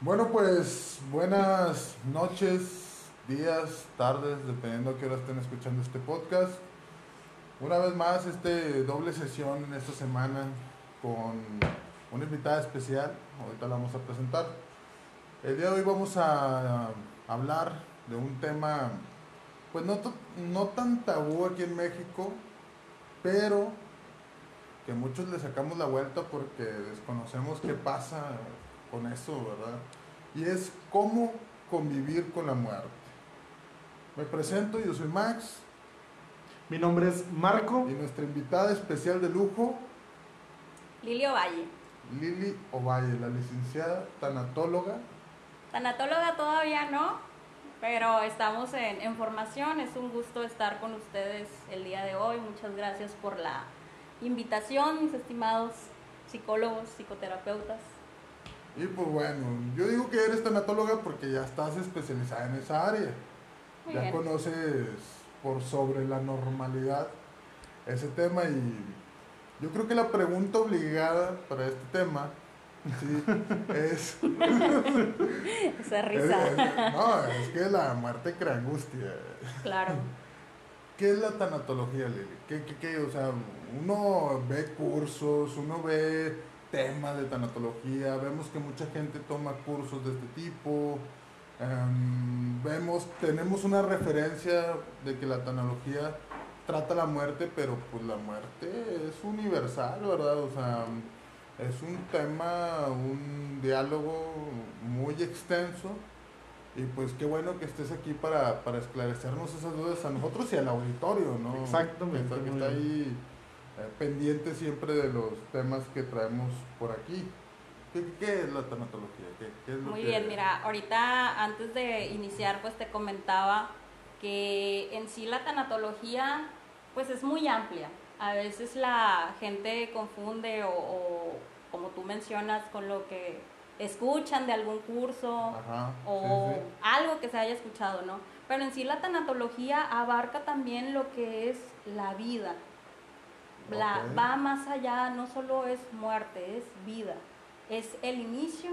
Bueno, pues buenas noches, días, tardes, dependiendo a qué hora estén escuchando este podcast. Una vez más, este doble sesión en esta semana con una invitada especial. Ahorita la vamos a presentar. El día de hoy vamos a hablar de un tema, pues no, no tan tabú aquí en México, pero que muchos le sacamos la vuelta porque desconocemos qué pasa con eso, ¿verdad? Y es cómo convivir con la muerte. Me presento, yo soy Max Mi nombre es Marco. y nuestra invitada especial de lujo, Lilio Valle. Lili Ovalle, la licenciada tanatóloga. Tanatóloga todavía no, pero estamos en, en formación. Es un gusto estar con ustedes el día de hoy. Muchas gracias por la invitación, mis estimados psicólogos, psicoterapeutas. Y pues bueno, yo digo que eres tanatóloga porque ya estás especializada en esa área. Muy ya bien. conoces por sobre la normalidad ese tema y yo creo que la pregunta obligada para este tema sí, es, Esa es- risa. es- no, es que la muerte crea angustia. Claro. ¿Qué es la tanatología, Lili? ¿Qué, qué, qué? O sea, uno ve cursos, uno ve temas de tanatología, vemos que mucha gente toma cursos de este tipo, em, vemos, tenemos una referencia de que la tanatología trata la muerte, pero pues la muerte es universal, ¿verdad? O sea, es un tema, un diálogo muy extenso. Y pues qué bueno que estés aquí para, para esclarecernos esas dudas a nosotros y al auditorio, ¿no? Exactamente, Que está, que muy está bien. ahí pendiente siempre de los temas que traemos por aquí. ¿Qué, qué es la tanatología? ¿Qué, qué es lo Muy que- bien, mira, ahorita antes de iniciar pues te comentaba que en sí la tanatología pues es muy amplia. A veces la gente confunde o, o, como tú mencionas con lo que escuchan de algún curso Ajá, o sí, sí. algo que se haya escuchado, ¿no? Pero en sí la tanatología abarca también lo que es la vida. La- va más allá, no solo es muerte, es vida. Es el inicio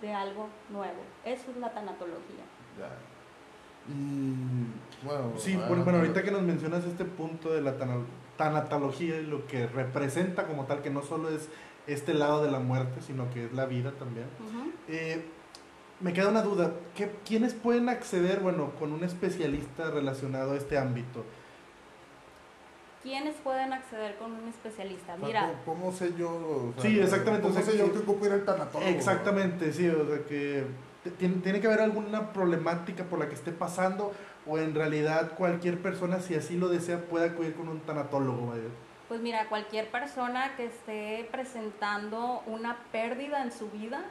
de algo nuevo. Eso es la tanatología. Ya. Y bueno, Sí, adelante. bueno, bueno, ahorita que nos mencionas este punto de la tana- tanatología y lo que representa como tal, que no solo es este lado de la muerte, sino que es la vida también. Eh, me queda una duda, ¿qué, ¿quiénes pueden acceder, bueno, con un especialista relacionado a este ámbito? ¿Quiénes pueden acceder con un especialista? Mira, ¿cómo, cómo sé yo? o sea, Sí, exactamente, ¿Cómo o sea, sé yo que- que ocupo ir al tanatólogo? Exactamente, sí, o sea que tiene, tiene que haber alguna problemática por la que esté pasando o en realidad cualquier persona, si así lo desea, puede acudir con un tanatólogo. vaya. Pues mira, cualquier persona que esté presentando una pérdida en su vida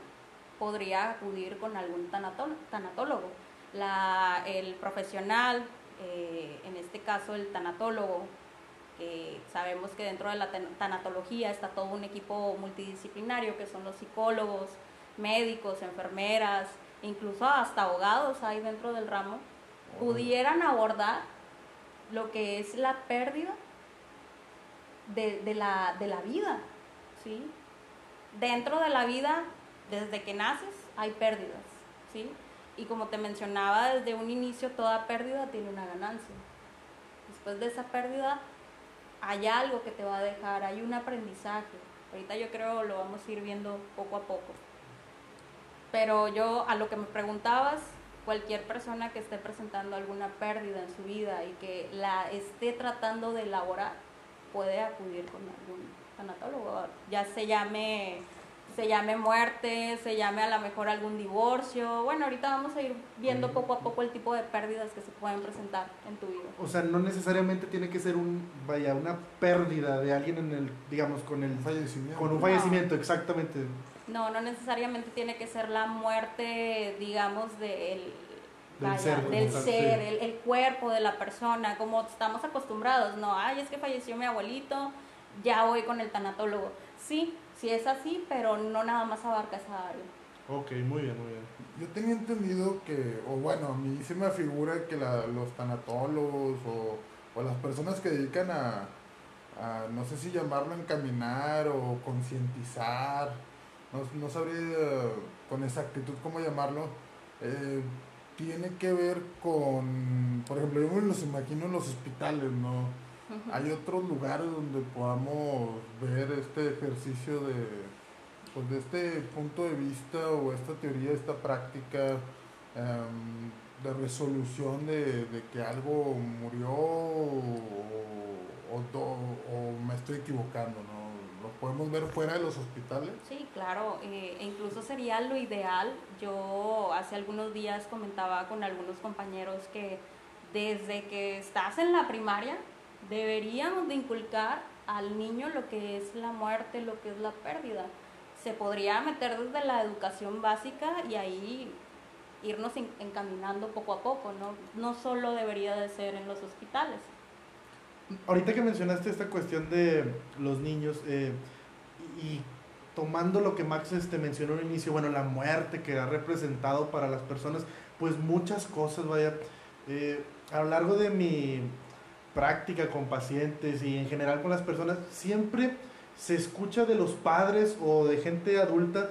podría acudir con algún tanató- tanatólogo. La, el profesional, eh, en este caso el tanatólogo, que sabemos que dentro de la tan- tanatología está todo un equipo multidisciplinario, que son los psicólogos, médicos, enfermeras, incluso hasta abogados hay dentro del ramo, pudieran abordar lo que es la pérdida de, de la, de la vida, ¿sí? Dentro de la vida, desde que naces, hay pérdidas, ¿sí? Y como te mencionaba, desde un inicio toda pérdida tiene una ganancia. Después de esa pérdida, hay algo que te va a dejar, hay un aprendizaje. Ahorita yo creo lo vamos a ir viendo poco a poco. Pero yo, a lo que me preguntabas, cualquier persona que esté presentando alguna pérdida en su vida y que la esté tratando de elaborar, puede acudir con algún tanatólogo. Ya se llame, se llame muerte, se llame a lo mejor algún divorcio. Bueno, ahorita vamos a ir viendo poco a poco el tipo de pérdidas que se pueden presentar en tu vida. O sea, no necesariamente tiene que ser un, vaya, una pérdida de alguien en el, digamos, con el Un fallecimiento. con un No. fallecimiento, exactamente. No, no necesariamente tiene que ser la muerte, digamos, del, Del vaya, ser del tal, ser, sí. el, el cuerpo de la persona, como estamos acostumbrados. No, ay, es que falleció mi abuelito, ya voy con el tanatólogo. Sí, sí es así, pero no nada más abarca esa área. Ok, muy bien, muy bien. Yo tenía entendido que, o bueno, a mí se me figura que la- los tanatólogos o, o las personas que dedican a, a, no sé si llamarlo encaminar o concientizar, no, no sabría con exactitud cómo llamarlo, eh, tiene que ver con, por ejemplo, yo me los imagino en los hospitales, ¿no? Hay otros lugares donde podamos ver este ejercicio de, pues de este punto de vista o esta teoría, esta práctica em, de resolución de, de, que algo murió o, o, o, me estoy equivocando, ¿no? ¿Lo podemos ver fuera de los hospitales? Sí, claro, eh, e incluso sería lo ideal. Yo hace algunos días comentaba con algunos compañeros que desde que estás en la primaria, deberíamos de inculcar al niño lo que es la muerte, lo que es la pérdida. Se podría meter desde la educación básica y ahí irnos encaminando poco a poco, ¿no? No solo debería de ser en los hospitales. Ahorita que mencionaste esta cuestión de los niños eh, y tomando lo que Max este, mencionó al inicio, bueno, la muerte que ha representado para las personas, pues muchas cosas, vaya, eh, a lo largo de mi práctica con pacientes y en general con las personas, siempre se escucha de los padres o de gente adulta,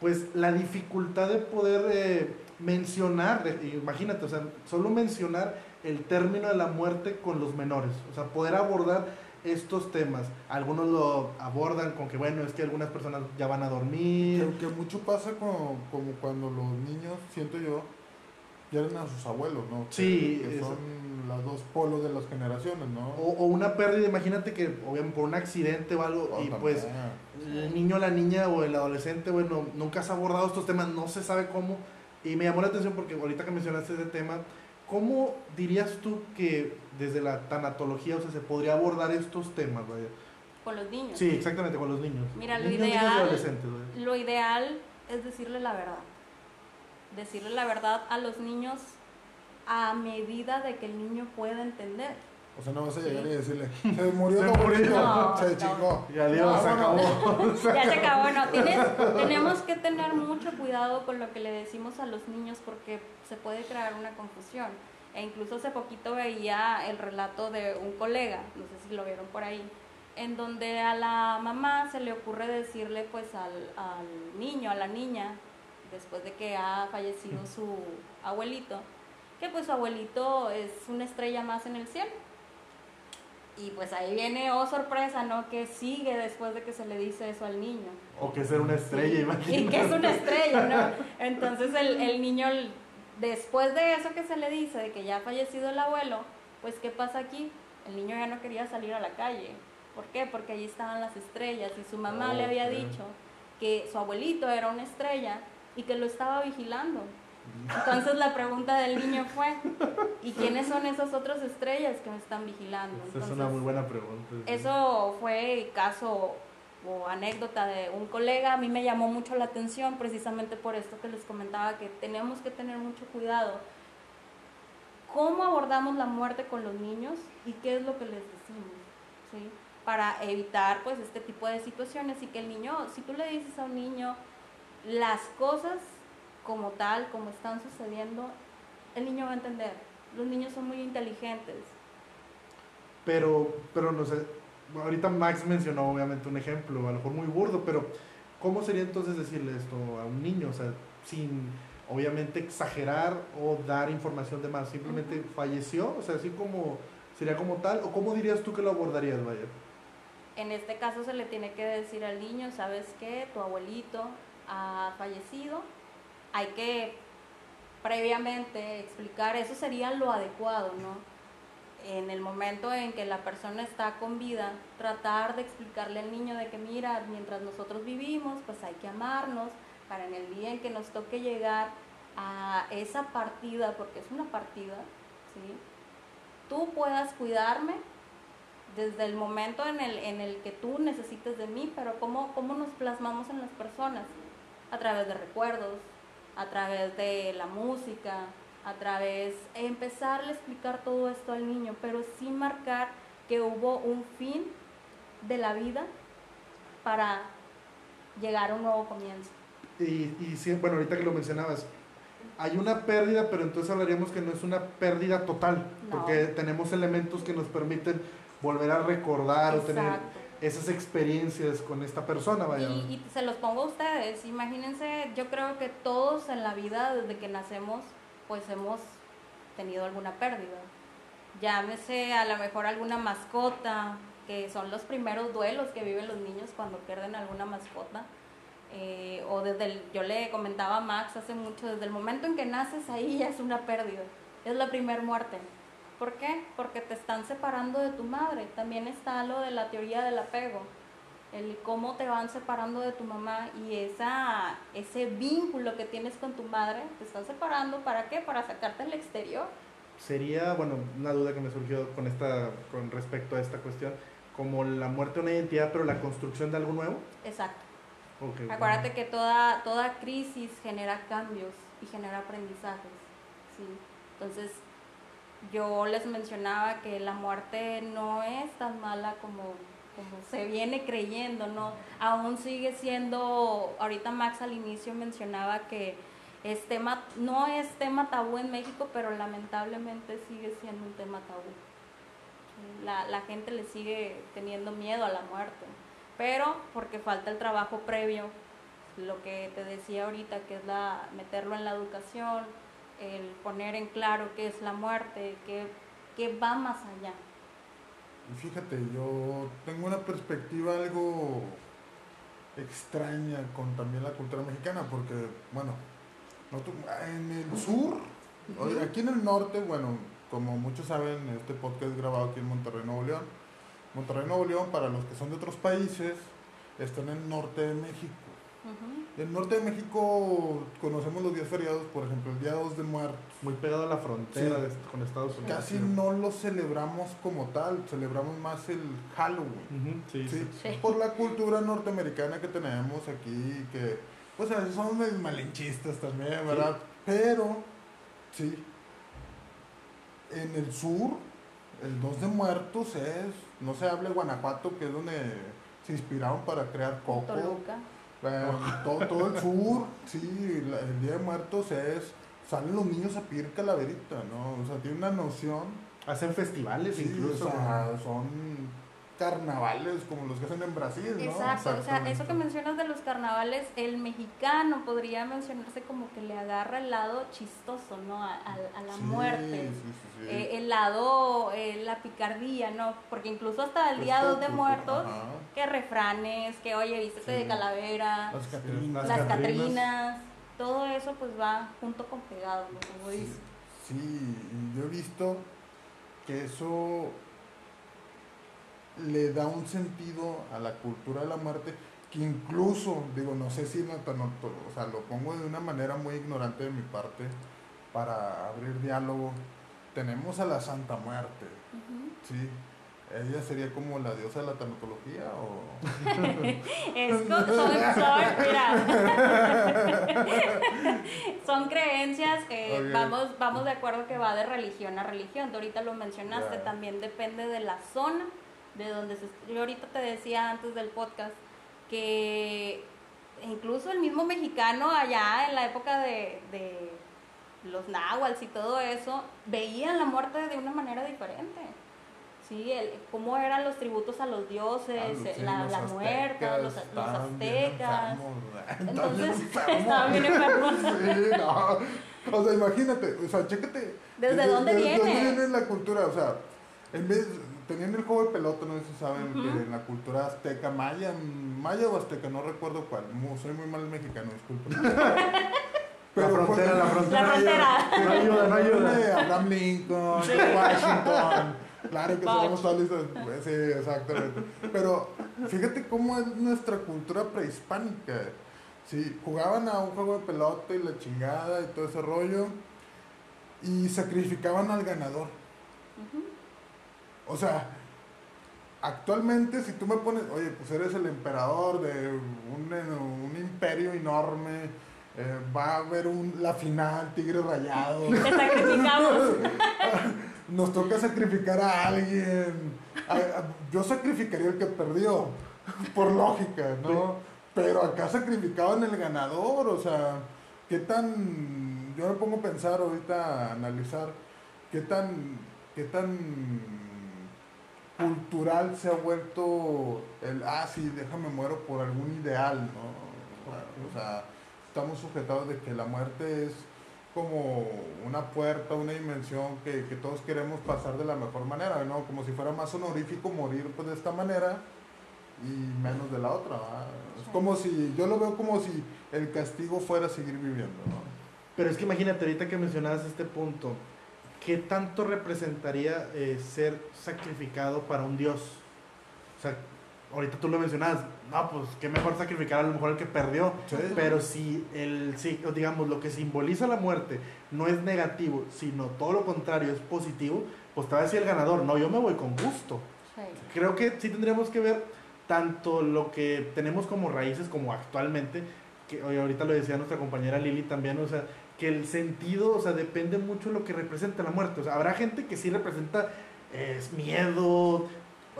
pues la dificultad de poder eh, mencionar, imagínate, o sea, solo mencionar el término de la muerte con los menores, o sea, poder abordar estos temas. Algunos lo abordan con que, bueno, es que algunas personas ya van a dormir. Que, mucho pasa como, como cuando los niños, siento yo, pierden a sus abuelos, ¿no? Sí. Que, son los dos polos de las generaciones, ¿no? O, una pérdida, imagínate que, obviamente, por un accidente o algo, oh, y pues el niño, la niña o el adolescente, bueno, nunca has abordado estos temas, no se sabe cómo. Y me llamó la atención porque ahorita que mencionaste ese tema, ¿cómo dirías tú que desde la tanatología, o sea, se podría abordar estos temas, vaya? Con los niños. Sí, exactamente, con los niños. Mira, lo ideal, lo ideal es decirle la verdad decirle la verdad a los niños a medida de que el niño pueda entender. O sea, no vas a llegar y decirle, se murió tu abuelito, se chingó. Y adiós, se acabó. ya se acabó, no. Tienes, tenemos que tener mucho cuidado con lo que le decimos a los niños porque se puede crear una confusión. E incluso hace poquito veía el relato de un colega, no sé si lo vieron por ahí, en donde a la mamá se le ocurre decirle pues al, al niño, a la niña, después de que ha fallecido su abuelito, que pues su abuelito es una estrella más en el cielo. Y pues ahí viene, oh sorpresa, ¿no? Que sigue después de que se le dice eso al niño. O que es una estrella, imagínate. Y que es una estrella, ¿no? Entonces el, el niño, después de eso que se le dice, de que ya ha fallecido el abuelo, pues ¿qué pasa aquí? El niño ya no quería salir a la calle. ¿Por qué? Porque allí estaban las estrellas y su mamá le había dicho que su abuelito era una estrella y que lo estaba vigilando. Entonces la pregunta del niño fue, ¿y quiénes son esas otras estrellas que me están vigilando? es una muy buena pregunta. Eso fue caso o anécdota de un colega, a mí me llamó mucho la atención precisamente por esto que les comentaba, que tenemos que tener mucho cuidado. ¿Cómo abordamos la muerte con los niños y qué es lo que les decimos? ¿sí? Para evitar pues este tipo de situaciones y que el niño, si tú le dices a un niño, las cosas como tal, como están sucediendo, el niño va a entender. Los niños son muy inteligentes. Pero, pero no sé, ahorita Max mencionó obviamente un ejemplo, a lo mejor muy burdo, pero ¿cómo sería entonces decirle esto a un niño? O sea, sin obviamente exagerar o dar información de más, simplemente falleció, o sea, así como sería como tal, o cómo dirías tú que lo abordarías, vaya. En este caso se le tiene que decir al niño, ¿sabes qué? Tu abuelito ha fallecido, hay que previamente explicar, eso sería lo adecuado, ¿no? En el momento en que la persona está con vida, tratar de explicarle al niño de que mira, mientras nosotros vivimos, pues hay que amarnos para en el día en que nos toque llegar a esa partida, porque es una partida, ¿sí? Tú puedas cuidarme desde el momento en el, en el que tú necesites de mí, pero ¿cómo, cómo nos plasmamos en las personas? A través de recuerdos, a través de la música, a través de empezarle a explicar todo esto al niño, pero sin marcar que hubo un fin de la vida para llegar a un nuevo comienzo. Y, y bueno, ahorita que lo mencionabas, hay una pérdida, pero entonces hablaríamos que no es una pérdida total, porque tenemos elementos que nos permiten volver a recordar o tener esas experiencias con esta persona, vaya. Y, se los pongo a ustedes, imagínense, yo creo que todos en la vida, desde que nacemos, pues hemos tenido alguna pérdida. Llámese a lo mejor alguna mascota, que son los primeros duelos que viven los niños cuando pierden alguna mascota. Eh, o desde el, yo le comentaba a Max hace mucho, desde el momento en que naces ahí ya es una pérdida, es la primer muerte. ¿Por qué? Porque te están separando de tu madre. También está lo de la teoría del apego, el cómo te van separando de tu mamá y esa, ese vínculo que tienes con tu madre, te están separando, ¿para qué? Para sacarte al exterior. Sería, bueno, una duda que me surgió con, esta, con respecto a esta cuestión, como la muerte de una identidad, pero la construcción de algo nuevo. Exacto. Okay, Acuérdate que toda, toda crisis genera cambios y genera aprendizajes. ¿sí? Entonces, yo les mencionaba que la muerte no es tan mala como, como se viene creyendo, ¿no? Aún sigue siendo, ahorita Max al inicio mencionaba que es tema, no es tema tabú en México, pero lamentablemente sigue siendo un tema tabú. La, la gente le sigue teniendo miedo a la muerte, pero porque falta el trabajo previo, lo que te decía ahorita, que es la, meterlo en la educación, el poner en claro qué es la muerte, qué, qué va más allá. Y fíjate, yo tengo una perspectiva algo extraña con también la cultura mexicana, porque, bueno, en el sur, aquí en el norte, bueno, como muchos saben, este podcast es grabado aquí en Monterrey, Nuevo León. Monterrey, Nuevo León, para los que son de otros países, está en el norte de México. En el norte de México conocemos los días feriados, por ejemplo, el Día 2 de Muertos. Muy pegado a la frontera de, con Estados Unidos. Casi no lo celebramos como tal, celebramos más el Halloween. sí, sí, Por la cultura norteamericana que tenemos aquí, que pues a veces somos malinchistas también, ¿verdad? Pero, sí, en el sur, el 2 de Muertos es, no se hable Guanajuato, que es donde se inspiraron para crear Coco. Toluca. Todo, todo el sur, sí, el Día de Muertos es, salen los niños a pedir calaverita, ¿no? O sea, tiene una noción. Hacen festivales sí, incluso. O sea, son carnavales como los que hacen en Brasil, ¿no? Exacto, o sea, eso que mencionas de los carnavales, el mexicano podría mencionarse como que le agarra el lado chistoso, ¿no? A, a, la muerte. Eh, el lado, eh, la picardía, ¿no? Porque incluso hasta el día 2 de muertos, que refranes, que oye, vístete de calavera, las catrinas, las catrinas, todo eso pues va junto con pegado, ¿no? Como sí, dice. Sí, yo he visto que eso le da un sentido a la cultura de la muerte que incluso, digo, no sé si no, o sea, lo pongo de una manera muy ignorante de mi parte para abrir diálogo. Tenemos a la Santa Muerte, ¿sí? ¿Ella sería como la diosa de la tanatología o...? es son, son, son creencias, que vamos, vamos de acuerdo que va de religión a religión. Tú ahorita lo mencionaste, también depende de la zona de donde se, yo ahorita te decía antes del podcast que incluso el mismo mexicano allá en la época de, de los náhuatl y todo eso veían la muerte de una manera diferente. Sí el, cómo eran los tributos a los dioses ah, la, la muerte los, los aztecas. entonces estaban bien enfermos. sí, no. o sea imagínate o sea chécate. Desde, dónde viene desde dónde viene la cultura o sea en vez tenían el juego de pelota, no sé si saben, que en la cultura azteca, maya, maya o azteca, no recuerdo cuál, soy muy mal mexicano, disculpen. la frontera, la frontera. La frontera. No ayuda, no ayuda. Abraham Lincoln, Washington. Claro que somos solistas. Sí, exactamente. Pero fíjate cómo es nuestra cultura prehispánica. Sí, jugaban a un juego de pelota y la chingada y todo ese rollo. Y sacrificaban al ganador. O sea, actualmente si tú me pones, oye, pues eres el emperador de un, un imperio enorme, eh, va a haber un, la final, Tigre Rayado. Te sacrificamos. Nos toca sacrificar a alguien. Yo sacrificaría el que perdió, por lógica, ¿no? Pero acá sacrificaban el ganador, o sea, qué tan. Yo me pongo a pensar ahorita, a analizar, qué tan. qué tan cultural se ha vuelto el, ah, sí, déjame muero por algún ideal, ¿no? O sea, estamos sujetados de que la muerte es como una puerta, una dimensión que, que, todos queremos pasar de la mejor manera, ¿no? Como si fuera más honorífico morir pues, de esta manera y menos de la otra. Es como si, yo lo veo como si el castigo fuera seguir viviendo, ¿no? Pero es que imagínate, ahorita que mencionabas este punto, ¿qué tanto representaría eh, ser sacrificado para un Dios? O sea, ahorita tú lo mencionabas, no, pues qué mejor sacrificar a lo mejor el que perdió. Pero si el, sí, digamos, lo que simboliza la muerte no es negativo, sino todo lo contrario es positivo, pues te va a decir el ganador, no, yo me voy con gusto. Creo que sí tendríamos que ver tanto lo que tenemos como raíces como actualmente, que ahorita lo decía nuestra compañera Lili también, o sea, que el sentido, o sea, depende mucho de lo que representa la muerte. O sea, habrá gente que sí representa es miedo,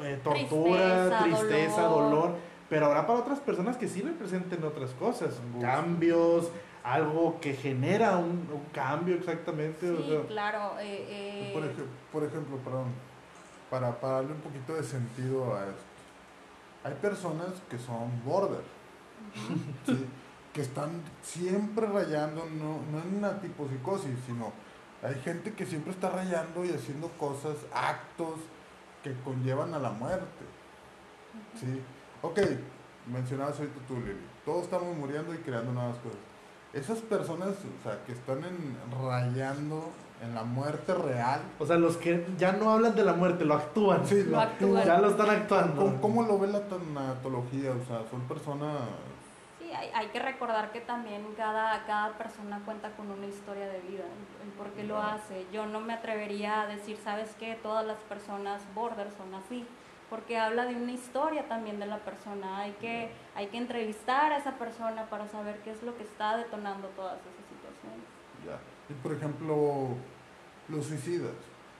eh, tortura, tristeza, dolor. pero habrá para otras personas que sí representen otras cosas, cambios, algo que genera un, cambio exactamente. Sí, claro. Eh, eh, por, ejemplo, por, ejemplo, perdón, para, para darle un poquito de sentido a esto. Hay personas que son border, que están siempre rayando, no, no en una tipo psicosis, sino hay gente que siempre está rayando y haciendo cosas, actos, que conllevan a la muerte. ¿Sí? Ok, mencionabas ahorita tú, Lili. Todos estamos muriendo y creando nuevas cosas. Esas personas, o sea, que están en, rayando en la muerte real. O sea, los que ya no hablan de la muerte, lo actúan. Sí, lo, actúan. Ya lo están actuando. ¿Cómo, ¿Cómo, lo ve la tanatología? O sea, son personas hay, que recordar que también cada, cada persona cuenta con una historia de vida, el, por qué lo hace. Yo no me atrevería a decir, ¿sabes qué? Todas las personas border son así, porque habla de una historia también de la persona. Hay que, hay que entrevistar a esa persona para saber qué es lo que está detonando todas esas situaciones. Ya. Y por ejemplo, los suicidas,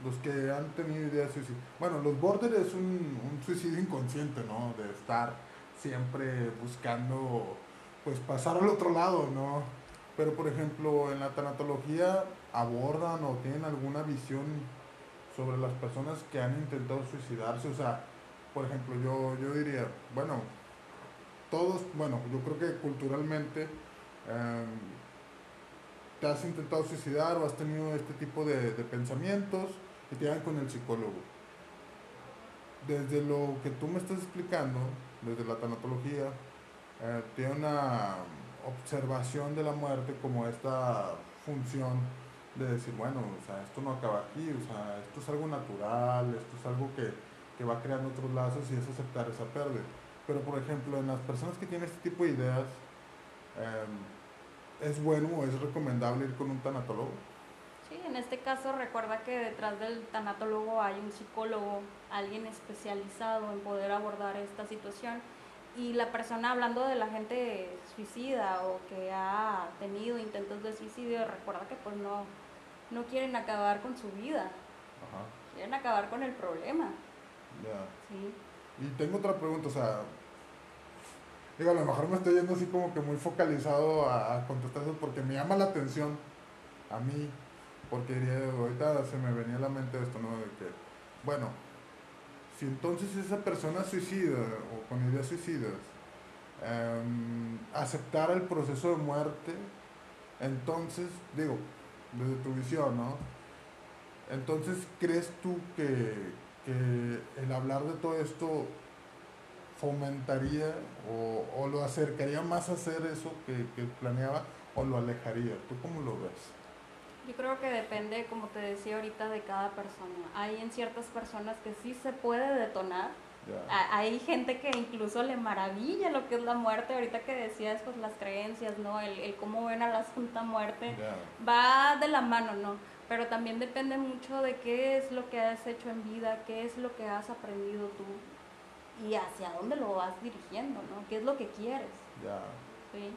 los que han tenido ideas suicidas. Bueno, los border es un, un suicidio inconsciente, ¿no? De estar siempre buscando pues pasar al otro lado, ¿no? Pero por ejemplo, en la tanatología abordan o tienen alguna visión sobre las personas que han intentado suicidarse, o sea, por ejemplo, yo, yo diría, bueno, todos, bueno, yo creo que culturalmente em, te has intentado suicidar o has tenido este tipo de, de pensamientos y te dan con el psicólogo. Desde lo que tú me estás explicando, desde la tanatología, eh, tiene una observación de la muerte como esta función de decir, bueno, o sea, esto no acaba aquí, o sea, esto es algo natural, esto es algo que, que va creando otros lazos y es aceptar esa pérdida. Pero, por ejemplo, en las personas que tienen este tipo de ideas, em, ¿es bueno o es recomendable ir con un tanatólogo? Sí, en este caso recuerda que detrás del tanatólogo hay un psicólogo, alguien especializado en poder abordar esta situación y la persona hablando de la gente suicida o que ha tenido intentos de suicidio, recuerda que pues no, no quieren acabar con su vida, quieren acabar con el problema. Ya. Sí. Y tengo otra pregunta, o sea, digo, a lo mejor me estoy yendo así como que muy focalizado a, a contestar eso porque me llama la atención a mí, porque ahorita se me venía a la mente esto, ¿no? De que, bueno, si entonces esa persona suicida o con ideas suicidas em, aceptara el proceso de muerte, entonces, digo, desde tu visión, ¿no? Entonces, ¿crees tú que, el hablar de todo esto fomentaría o, lo acercaría más a hacer eso que, que planeaba o lo alejaría? ¿Tú cómo lo ves? Yo creo que depende, como te decía ahorita, de cada persona. Hay en ciertas personas que sí se puede detonar. Hay gente que incluso le maravilla lo que es la muerte. Ahorita que decías, pues las creencias, ¿no? El, cómo ven a la Santa Muerte. Va de la mano, ¿no? Pero también depende mucho de qué es lo que has hecho en vida, qué es lo que has aprendido tú y hacia dónde lo vas dirigiendo, ¿no? ¿Qué es lo que quieres? Sí.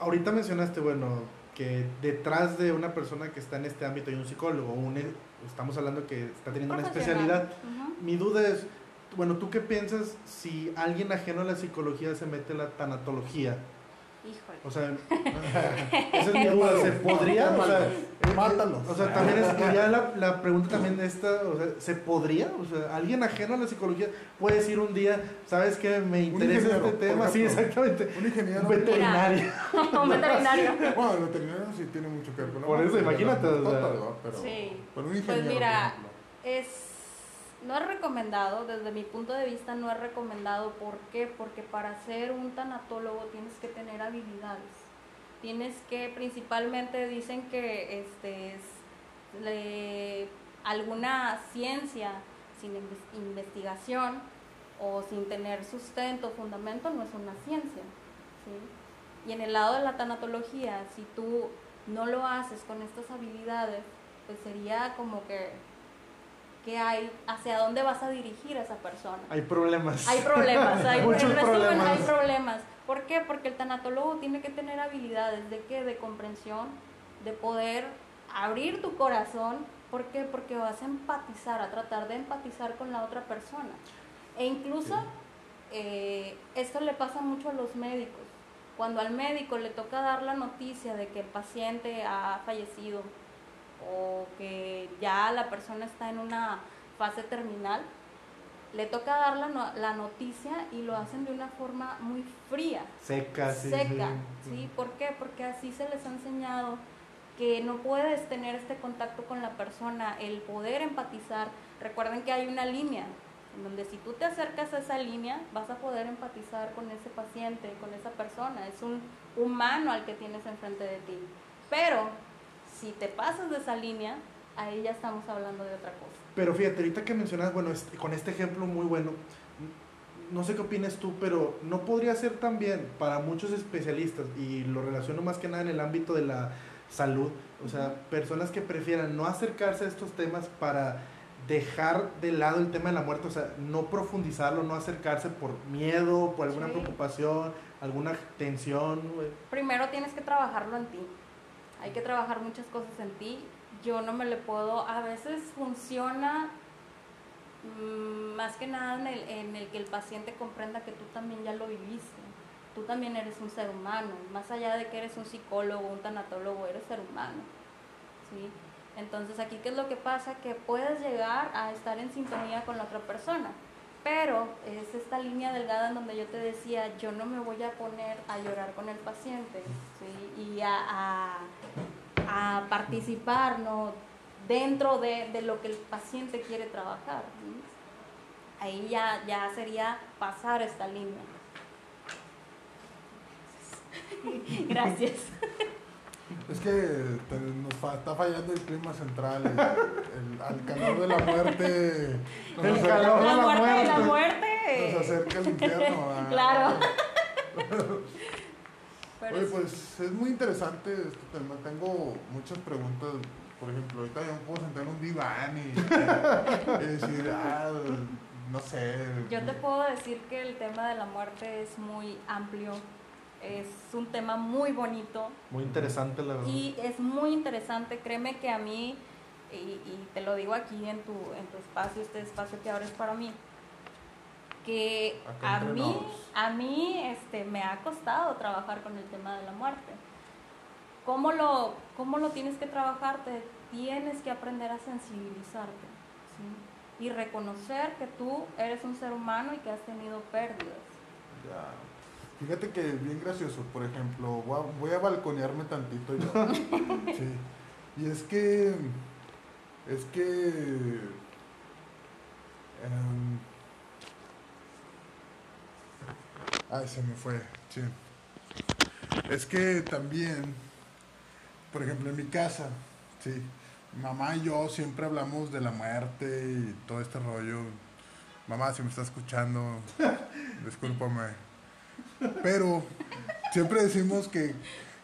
Ahorita mencionaste, bueno, que detrás de una persona que está en este ámbito hay un psicólogo, un, estamos hablando que está teniendo una especialidad. Mi duda es, bueno, ¿tú qué piensas si alguien ajeno a la psicología se mete en la tanatología? Híjole. O sea, esa es mi duda, ¿se podría? O sea, Mátalos. O sea, también es, y ya la, la pregunta también de esta, o sea, ¿se podría? O sea, alguien ajeno a la psicología puede decir un día, ¿sabes qué? Me interesa este tema, sí, exactamente. Un ingeniero. Un veterinario. Un veterinario. Bueno, el veterinario sí tiene mucho que ver con la Por eso, imagínate, Sí. pero un Pues mira, es no es recomendado, desde mi punto de vista no es recomendado. ¿Por qué? Porque para ser un tanatólogo tienes que tener habilidades. Tienes que, principalmente dicen que este es alguna ciencia sin inves- investigación o sin tener sustento, fundamento, no es una ciencia. Y en el lado de la tanatología, si tú no lo haces con estas habilidades, pues sería como que, que hay, hacia dónde vas a dirigir a esa persona. Hay problemas. Hay problemas, hay, Muchos en resumen, problemas. hay problemas. ¿Por qué? Porque el tanatólogo tiene que tener habilidades de qué, de comprensión, de poder abrir tu corazón. ¿Por qué? Porque vas a empatizar, a tratar de empatizar con la otra persona. E incluso eh, esto le pasa mucho a los médicos. Cuando al médico le toca dar la noticia de que el paciente ha fallecido o que ya la persona está en una fase terminal, le toca dar la, no- la noticia y lo hacen de una forma muy fría, Seca, sí. seca. sí. ¿sí? ¿Por qué? Porque así se les ha enseñado que no puedes tener este contacto con la persona, el poder empatizar. Recuerden que hay una línea, en donde si tú te acercas a esa línea, vas a poder empatizar con ese paciente, con esa persona. Es un humano al que tienes enfrente de ti. Pero si te pasas de esa línea, ahí ya estamos hablando de otra cosa. Pero fíjate, ahorita que mencionas, bueno, este- con este ejemplo muy bueno, no sé qué opinas tú, pero no podría ser también para muchos especialistas, y lo relaciono más que nada en el ámbito de la salud, o sea, personas que prefieran no acercarse a estos temas para dejar de lado el tema de la muerte, o sea, no profundizarlo, no acercarse por miedo, por alguna Sí. preocupación, alguna tensión. Primero tienes que trabajarlo en ti. Hay que trabajar muchas cosas en ti. Yo no me le puedo, a veces funciona mm, más que nada en el, en el que el paciente comprenda que tú también ya lo viviste. Tú también eres un ser humano. Más allá de que eres un psicólogo, un tanatólogo, eres ser humano. ¿sí? Entonces aquí, ¿qué es lo que pasa? Que puedes llegar a estar en sintonía con la otra persona. Pero es esta línea delgada en donde yo te decía, yo no me voy a poner a llorar con el paciente y a, participar ¿no? dentro de, lo que el paciente quiere trabajar. Ahí ya, ya sería pasar esta línea. Gracias. Es que te- nos fa- está fallando el clima central, el, el- al calor de la muerte. El calor. La la muerte, la muerte. muerte. nos acerca el infierno. ¿verdad? Claro. Pero Oye, sí. pues es muy interesante este tema. Tengo muchas preguntas. Por ejemplo, ahorita yo me puedo sentar en un diván y, y decir, ah, no sé. Yo te puedo decir que el tema de la muerte es muy amplio, es un tema muy bonito Muy interesante, la verdad. y es muy interesante. Créeme que a mí, y, y te lo digo aquí en tu, en tu espacio, este espacio que ahora es para mí, que a mí, a mí este, me ha costado trabajar con el tema de la muerte. ¿Cómo lo, cómo lo tienes que trabajar? Te tienes que aprender a sensibilizarte ¿sí? y reconocer que tú eres un ser humano y que has tenido pérdidas. Ya. Fíjate que bien gracioso, por ejemplo, voy a, balconearme tantito yo. Sí. Y es que. Es que. em, ay, se me fue. Sí. Es que también, por ejemplo, en mi casa, sí, mamá y yo siempre hablamos de la muerte y todo este rollo. Mamá, si me está escuchando, discúlpame. Pero siempre decimos que,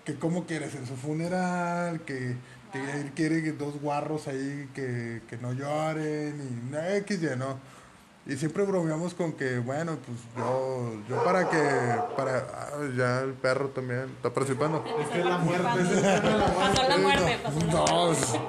que cómo quieres en su funeral, que, que él quiere que dos guarros ahí que, que no lloren y no, X, Y, ¿no? Y siempre bromeamos con que, bueno, pues yo, yo para que, para, ah, ya el perro también está participando. Es que la muerte es la muerte. Pasó la muerte, pasó la No, muerte.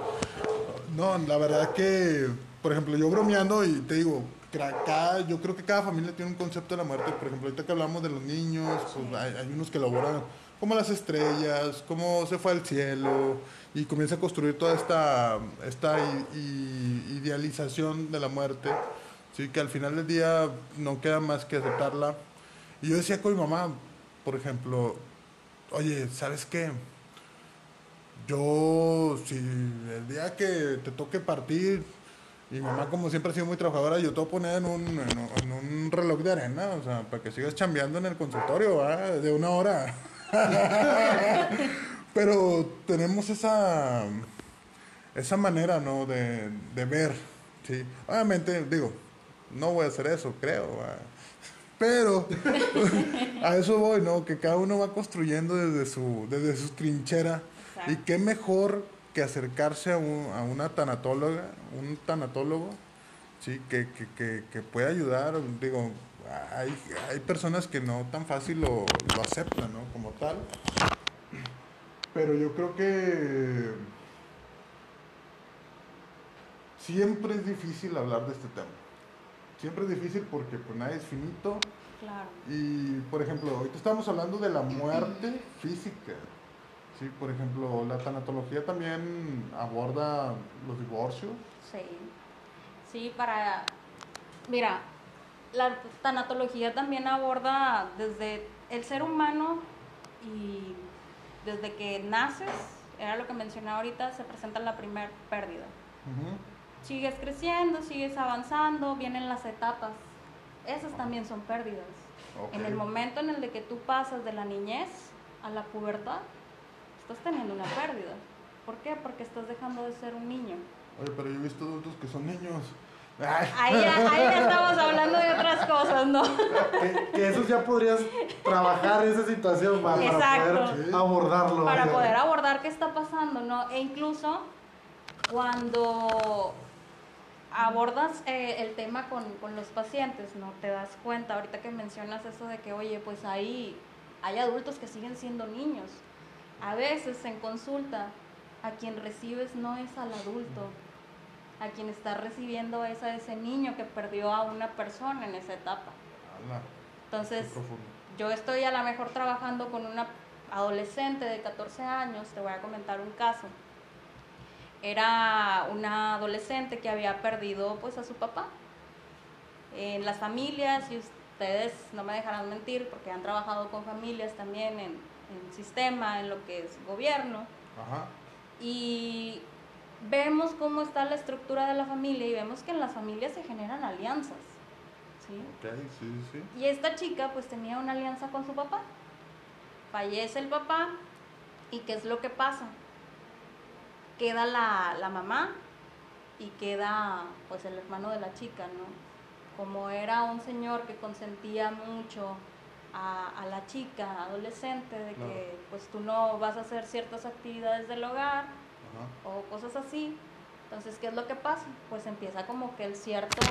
no, la verdad que, por ejemplo, yo bromeando y te digo, cada- yo creo que cada familia tiene un concepto de la muerte. Por ejemplo, ahorita que hablamos de los niños, pues hay, unos que elaboran como las estrellas, cómo se fue al cielo, y comienza a construir toda esta, esta idealización de la muerte, ¿sí? que al final del día no queda más que aceptarla. Y yo decía con mi mamá, por ejemplo, oye, ¿sabes qué? Yo, si el día que te toque partir, y mi mamá como siempre ha sido muy trabajadora, yo te voy a poner en un, en, un reloj de arena, o sea, para que sigas chambeando en el consultorio, De una hora. Pero tenemos esa, esa manera, ¿no? De, de ver, ¿sí? Obviamente, digo, no voy a hacer eso, creo, pero a eso voy, ¿no? Que cada uno va construyendo desde su, desde su trinchera. Y qué mejor que acercarse a, a una tanatóloga, un tanatólogo, ¿sí? Que, que, que, que puede ayudar. Digo, hay, hay personas que no tan fácil lo, lo aceptan, ¿no? Como tal. Pero yo creo que siempre es difícil hablar de este tema siempre es difícil porque pues nadie es finito. Claro. Y por ejemplo, ahorita estamos hablando de la muerte física. Sí, por ejemplo, la tanatología también aborda los divorcios. Sí. Sí, para mira, la tanatología también aborda desde el ser humano y desde que naces, era lo que mencionaba ahorita, se presenta la primera pérdida sigues creciendo, sigues avanzando, vienen las etapas. Esas también son pérdidas. En el momento en el de que tú pasas de la niñez a la pubertad, estás teniendo una pérdida. ¿Por qué? Porque estás dejando de ser un niño. Oye, pero yo he visto adultos que son niños. Ahí, ahí estamos hablando de otras cosas, ¿no? Que, eso ya podrías trabajar esa situación para, poder abordarlo. Para poder abordar qué está pasando, ¿no? E incluso cuando abordas eh, el tema con, los pacientes, ¿no? Te das cuenta, ahorita que mencionas eso de que, oye, pues ahí hay adultos que siguen siendo niños. A veces en consulta, a quien recibes no es al adulto, a quien está recibiendo es a ese niño que perdió a una persona en esa etapa. Entonces, yo estoy a lo mejor trabajando con una adolescente de 14 años, te voy a comentar un caso era una adolescente que había perdido pues a su papá. En las familias, y ustedes no me dejarán mentir porque han trabajado con familias también en, en sistema, en lo que es gobierno. Y vemos cómo está la estructura de la familia y vemos que en las familias se generan alianzas. ¿sí? sí, sí. Y esta chica pues tenía una alianza con su papá. Fallece el papá y ¿qué es lo que pasa? queda la, la mamá y queda pues el hermano de la chica, ¿no? Como era un señor que consentía mucho a, a la chica adolescente de que pues tú no vas a hacer ciertas actividades del hogar o cosas así, entonces ¿qué es lo que pasa? Pues empieza como que el cierto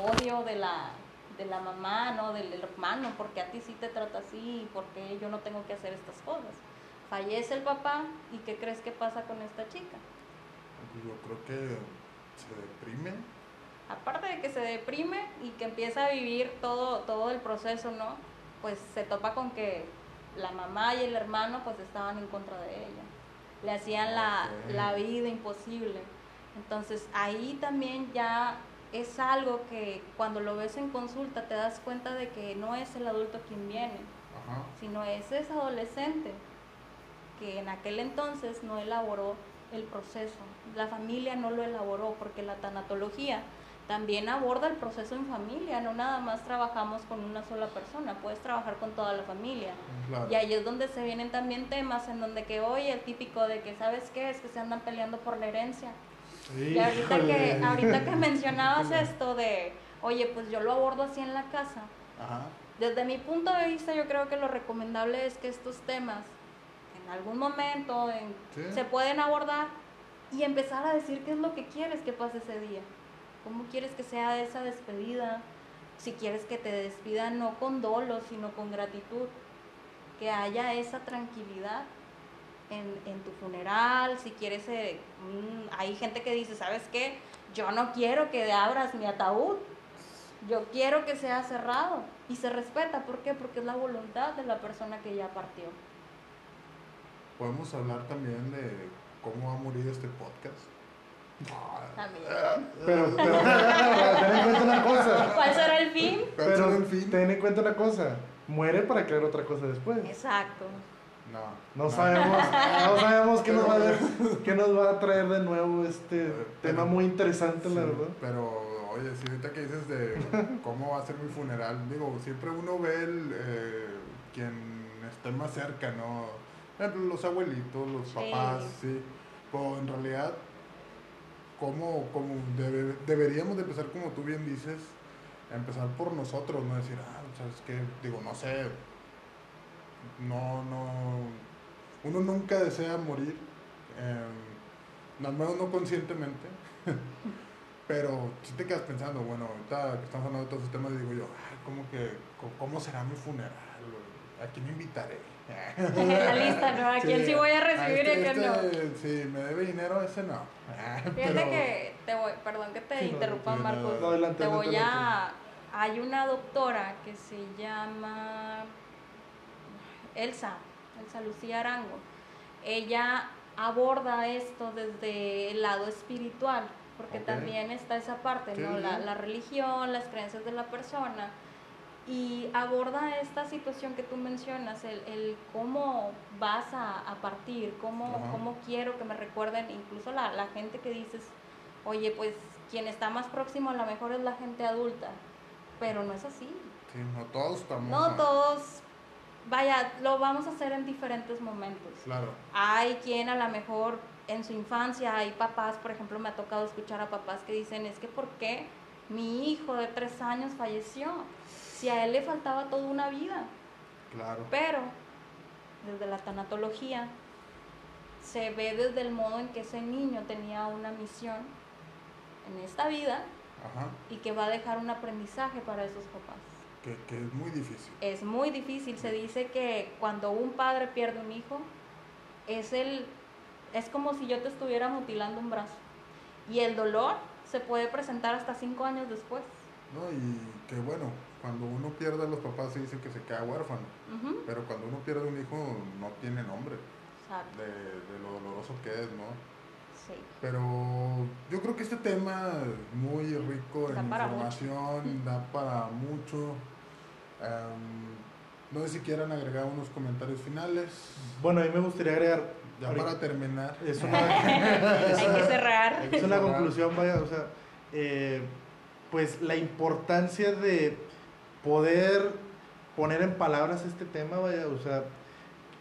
odio de la, de la mamá, ¿no? Del hermano, porque a ti sí te trata así, porque yo no tengo que hacer estas cosas fallece el papá y ¿qué crees que pasa con esta chica? Yo creo que se deprime. Aparte de que se deprime y que empieza a vivir todo, todo el proceso, ¿no? Pues se topa con que la mamá y el hermano pues estaban en contra de ella. Le hacían la, la vida imposible. Entonces ahí también ya es algo que cuando lo ves en consulta te das cuenta de que no es el adulto quien viene, sino es ese adolescente que en aquel entonces no elaboró el proceso. La familia no lo elaboró porque la tanatología también aborda el proceso en familia, no nada más trabajamos con una sola persona, puedes trabajar con toda la familia. Y ahí es donde se vienen también temas en donde que hoy el típico de que, ¿sabes qué? Es que se andan peleando por la herencia. y ahorita que, ahorita que mencionabas esto de, oye, pues yo lo abordo así en la casa. Desde mi punto de vista, yo creo que lo recomendable es que estos temas algún momento se pueden abordar y empezar a decir qué es lo que quieres que pase ese día, cómo quieres que sea esa despedida, si quieres que te despidan no con dolo, sino con gratitud, que haya esa tranquilidad en, tu funeral, si quieres, eh, hay gente que dice, ¿sabes qué? Yo no quiero que abras mi ataúd, yo quiero que sea cerrado y se respeta, ¿por qué? Porque es la voluntad de la persona que ya partió. podemos hablar también de cómo ha morido este podcast. Pero, pero, pero ten en cuenta una cosa. ¿Cuál será el fin? ¿Cuál Pero será el fin? ten en cuenta una cosa. Muere para crear otra cosa después. Exacto. No. No sabemos, no sabemos qué nos, va a, qué nos va a traer de nuevo este Pero- tema muy interesante, Sí, la verdad. Pero, oye, si ahorita que dices de cómo va a ser mi funeral, digo, siempre uno ve el, eh, quien esté más cerca, ¿no? Por ejemplo, los abuelitos, los Sí. papás, sí. Pero en realidad, ¿cómo, cómo debe- deberíamos de empezar, como tú bien dices, empezar por nosotros, no decir, ah, ¿sabes qué? Digo, no sé, no, no, uno nunca desea morir, eh, al menos no conscientemente, pero si te quedas pensando, bueno, ahorita que estamos hablando de todos estos temas, digo yo, ay, ¿cómo que, cómo será mi funeral? ¿A quién invitaré? En la lista, ¿no? ¿A quién sí voy a recibir y a este- quién no? Si me debe dinero, ese no. Fíjate Pero- que te voy, perdón que te Sí, interrumpa, no, Marcos. no, adelante, te voy adelante, a. Hay una doctora que se llama Elsa, Elsa Lucía Arango. Ella aborda esto desde el lado espiritual, porque también está esa parte, ¿no? La religión, las creencias de la persona. Y aborda esta situación que tú mencionas, el, el cómo vas a, a partir, cómo, cómo quiero que me recuerden, incluso la, la gente que dices, oye, pues quien está más próximo a lo mejor es la gente adulta, pero no es así. Sí, no todos estamos. No a- todos, vaya, lo vamos a hacer en diferentes momentos. Claro. Hay quien a lo mejor en su infancia, hay papás, por ejemplo, me ha tocado escuchar a papás que dicen, es que ¿por qué mi hijo de tres años falleció? Si a él le faltaba toda una vida. Claro. Pero desde la tanatología se ve desde el modo en que ese niño tenía una misión en esta vida Ajá. y que va a dejar un aprendizaje para esos papás. Que, que es muy difícil. Es muy difícil, se dice que cuando un padre pierde un hijo es el es como si yo te estuviera mutilando un brazo y el dolor se puede presentar hasta cinco años después. ¿no? Y que bueno, cuando uno pierde a los papás se dice que se queda huérfano. Pero cuando uno pierde un hijo no tiene nombre Exacto, de, de lo doloroso que es, ¿no? sí. Pero yo creo que este tema es muy rico Da en información, da para mucho. Em, no sé si quieran agregar unos comentarios finales. Bueno, a mí me gustaría agregar. Ya ahorita- para terminar. Es una, Hay que cerrar. es una conclusión, vaya, o sea, eh, pues la importancia de poder poner en palabras este tema, vaya, o sea,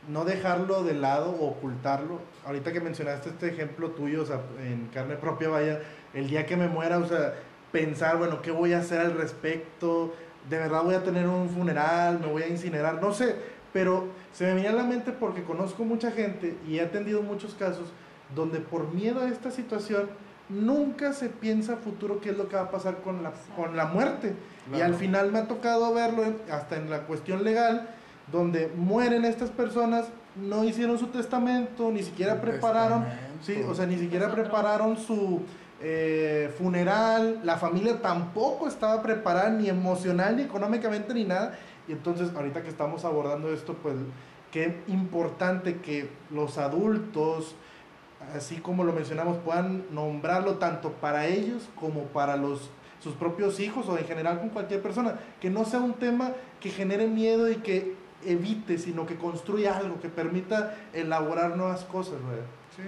no dejarlo de lado o ocultarlo. Ahorita que mencionaste este ejemplo tuyo, o sea, en carne propia, vaya, el día que me muera, o sea, pensar, bueno, ¿qué voy a hacer al respecto? ¿De verdad voy a tener un funeral? ¿Me voy a incinerar? No sé, pero se me venía a la mente porque conozco mucha gente y he atendido muchos casos donde por miedo a esta situación nunca se piensa a futuro qué es lo que va a pasar con la, con la muerte. Y al final me ha tocado verlo hasta en la cuestión legal, donde mueren estas personas, no hicieron su testamento, ni siquiera prepararon, sí, o sea, ni siquiera prepararon su eh, funeral, la familia tampoco estaba preparada ni emocional, ni económicamente, ni nada. Y entonces, ahorita que estamos abordando esto, pues qué importante que los adultos, así como lo mencionamos, puedan nombrarlo tanto para ellos como para los sus propios hijos o en general con cualquier persona, que no sea un tema que genere miedo y que evite, sino que construya algo, que permita elaborar nuevas cosas, ¿verdad? Sí.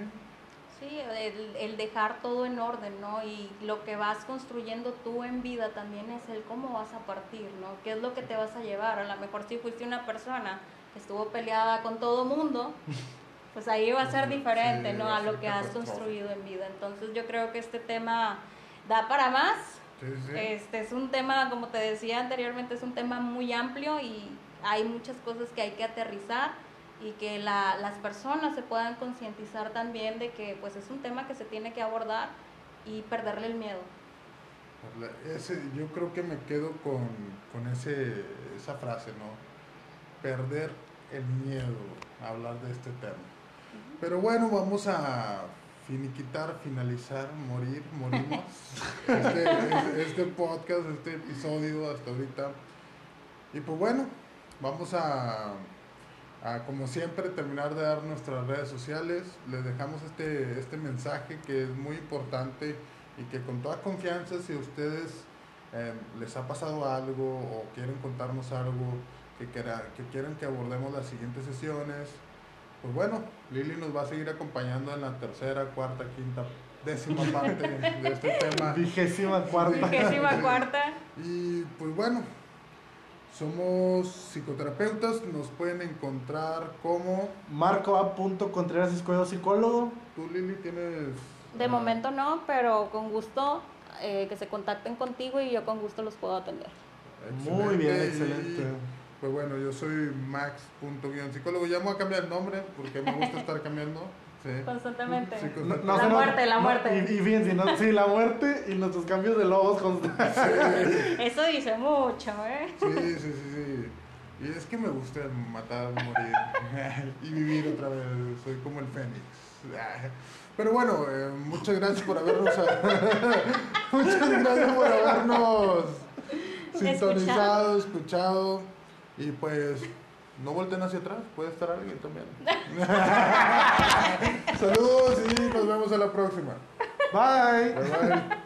Sí, el, el dejar todo en orden, ¿no? Y lo que vas construyendo tú en vida también es el cómo vas a partir, ¿no? ¿Qué es lo que te vas a llevar? A lo mejor si fuiste una persona que estuvo peleada con todo mundo, pues ahí va a ser diferente, sí, ¿no? a lo que has construido en vida. Entonces yo creo que este tema da para más. Sí, sí. Este es un tema, como te decía anteriormente, es un tema muy amplio y hay muchas cosas que hay que aterrizar y que la- las personas se puedan concientizar también de que pues es un tema que se tiene que abordar y perderle el miedo. Ese, yo creo que me quedo con, con ese, esa frase, ¿no? Perder el miedo a hablar de este tema. Pero bueno, vamos a finiquitar, finalizar, morir, morimos. este, este- este podcast, este episodio hasta ahorita. Y pues bueno, vamos a, como siempre, terminar de dar nuestras redes sociales. Les dejamos este, este mensaje que es muy importante y que con toda confianza, si ustedes eh, les ha pasado algo o quieren contarnos algo que, que quieran que abordemos las siguientes sesiones, pues bueno, Lili nos va a seguir acompañando en la tercera, cuarta, quinta, décima parte de este tema. Vigésima cuarta. Vigésima cuarta. Y pues bueno, somos psicoterapeutas, nos pueden encontrar como... Marco A. Contreras Escuedo Psicólogo. Tú Lili tienes... De ah, momento no, pero con gusto eh, que se contacten contigo y yo con gusto los puedo atender. Muy bien, excelente. Pues bueno, yo soy max.psicólogo. Ya me voy a cambiar el nombre porque me gusta estar cambiando. Sí. Constantemente. Sí, No- constantemente. no La muerte, la no, muerte. y, y fíjense, ¿no? sí, la muerte y nuestros cambios de lobos constantes. Eso dice mucho, ¿eh? Sí, sí, sí, sí. Y es que me gusta matar, morir y vivir otra vez. Soy como el fénix. Pero bueno, eh, muchas gracias por habernos muchas gracias por habernos sintonizado, escuchado y pues no volteen hacia atrás, puede estar alguien también. Saludos y nos vemos a la próxima. Bye. Bye bye.